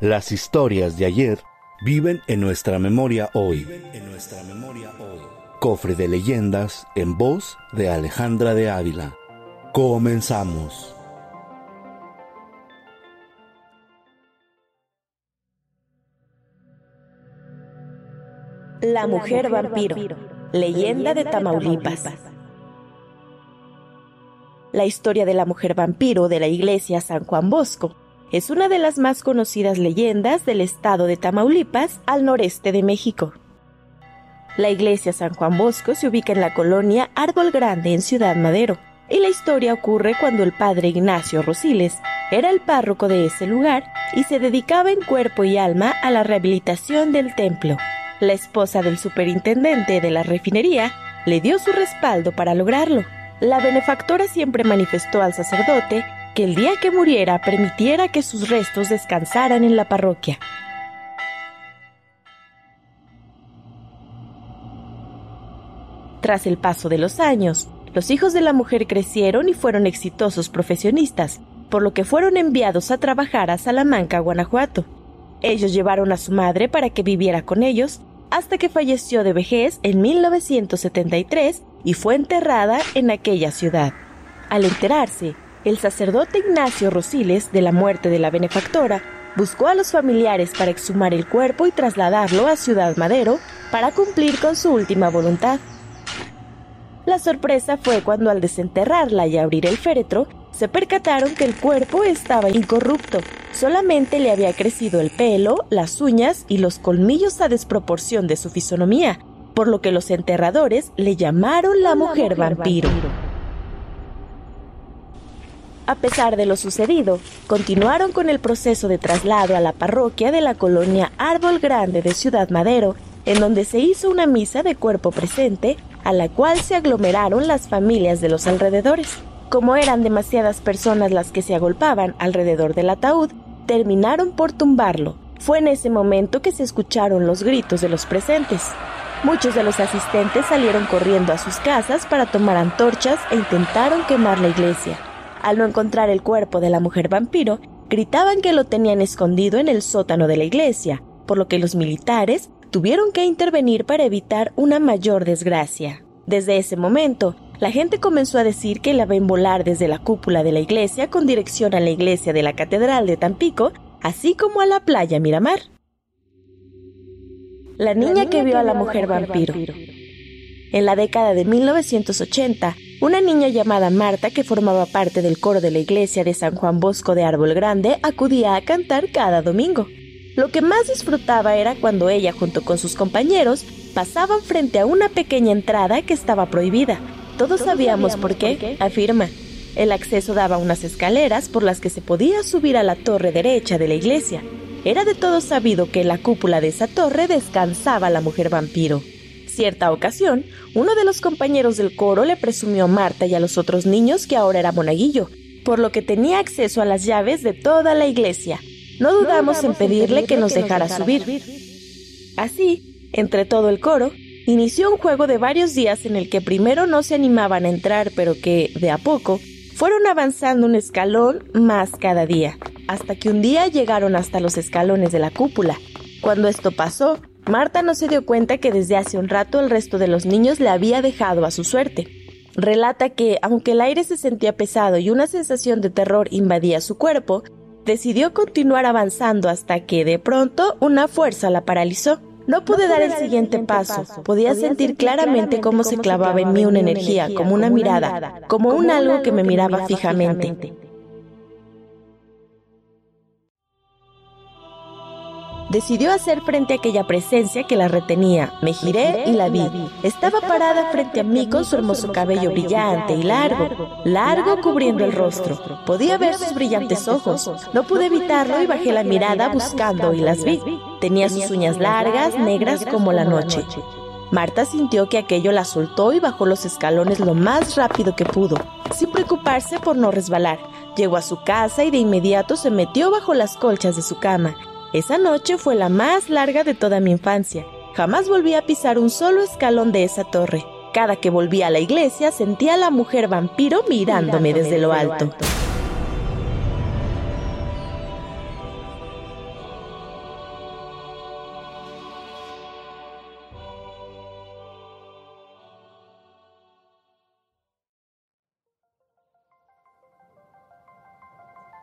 Las historias de ayer viven en nuestra memoria hoy. En nuestra memoria hoy. Cofre de leyendas en voz de Alejandra de Ávila. Comenzamos. La mujer vampiro, leyenda de Tamaulipas. La historia de la mujer vampiro de la iglesia San Juan Bosco es una de las más conocidas leyendas del estado de Tamaulipas al noreste de México. La iglesia San Juan Bosco se ubica en la colonia Árbol Grande en Ciudad Madero, y la historia ocurre cuando el padre Ignacio Rosiles era el párroco de ese lugar y se dedicaba en cuerpo y alma a la rehabilitación del templo la esposa del superintendente de la refinería, le dio su respaldo para lograrlo. La benefactora siempre manifestó al sacerdote que el día que muriera permitiera que sus restos descansaran en la parroquia. Tras el paso de los años, los hijos de la mujer crecieron y fueron exitosos profesionistas, por lo que fueron enviados a trabajar a Salamanca, Guanajuato. Ellos llevaron a su madre para que viviera con ellos hasta que falleció de vejez en 1973 y fue enterrada en aquella ciudad. Al enterarse, el sacerdote Ignacio Rosiles de la muerte de la benefactora buscó a los familiares para exhumar el cuerpo y trasladarlo a Ciudad Madero para cumplir con su última voluntad. La sorpresa fue cuando al desenterrarla y abrir el féretro, se percataron que el cuerpo estaba incorrupto, solamente le había crecido el pelo, las uñas y los colmillos a desproporción de su fisonomía, por lo que los enterradores le llamaron la, mujer, vampiro. A pesar de lo sucedido, continuaron con el proceso de traslado a la parroquia de la colonia Árbol Grande de Ciudad Madero, en donde se hizo una misa de cuerpo presente, a la cual se aglomeraron las familias de los alrededores. Como eran demasiadas personas las que se agolpaban alrededor del ataúd, terminaron por tumbarlo. Fue en ese momento que se escucharon los gritos de los presentes. Muchos de los asistentes salieron corriendo a sus casas para tomar antorchas e intentaron quemar la iglesia. Al no encontrar el cuerpo de la mujer vampiro, gritaban que lo tenían escondido en el sótano de la iglesia, por lo que los militares tuvieron que intervenir para evitar una mayor desgracia. Desde ese momento, la gente comenzó a decir que la ven volar desde la cúpula de la iglesia con dirección a la iglesia de la Catedral de Tampico, así como a la playa Miramar. La niña que vio a la mujer vampiro. En la década de 1980, una niña llamada Marta, que formaba parte del coro de la iglesia de San Juan Bosco de Árbol Grande, acudía a cantar cada domingo. Lo que más disfrutaba era cuando ella, junto con sus compañeros, pasaban frente a una pequeña entrada que estaba prohibida, todos sabíamos por qué, afirma. El acceso daba unas escaleras por las que se podía subir a la torre derecha de la iglesia. Era de todos sabido que en la cúpula de esa torre descansaba la mujer vampiro. Cierta ocasión, uno de los compañeros del coro le presumió a Marta y a los otros niños que ahora era monaguillo, por lo que tenía acceso a las llaves de toda la iglesia. No dudamos en pedirle que nos dejara subir. Así, entre todo el coro, inició un juego de varios días en el que primero no se animaban a entrar, pero que, de a poco, fueron avanzando un escalón más cada día, hasta que un día llegaron hasta los escalones de la cúpula. Cuando esto pasó, Marta no se dio cuenta que desde hace un rato el resto de los niños le había dejado a su suerte. Relata que, aunque el aire se sentía pesado y una sensación de terror invadía su cuerpo, decidió continuar avanzando hasta que de pronto una fuerza la paralizó. No pude dar el siguiente paso. Podía sentir claramente cómo se clavaba en mí una energía, como una mirada, como un algo que me miraba fijamente. Decidió hacer frente a aquella presencia que la retenía. Me giré y la vi. Estaba parada frente a mí con su hermoso cabello brillante y largo, largo cubriendo el rostro. Podía ver sus brillantes ojos. No pude evitarlo y bajé la mirada buscando y las vi. Tenía sus uñas largas, negras como la noche. Marta sintió que aquello la soltó y bajó los escalones lo más rápido que pudo, sin preocuparse por no resbalar. Llegó a su casa y de inmediato se metió bajo las colchas de su cama. Esa noche fue la más larga de toda mi infancia. Jamás volví a pisar un solo escalón de esa torre. Cada que volvía a la iglesia sentía a la mujer vampiro mirándome desde lo alto.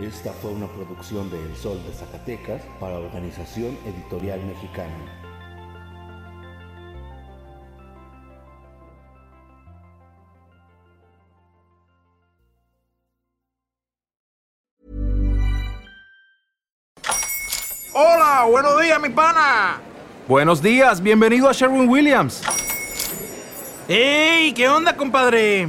Esta fue una producción de El Sol de Zacatecas para Organización Editorial Mexicana. Hola, buenos días, mi pana. Buenos días, bienvenido a Sherwin Williams. ¡Ey! ¿Qué onda, compadre?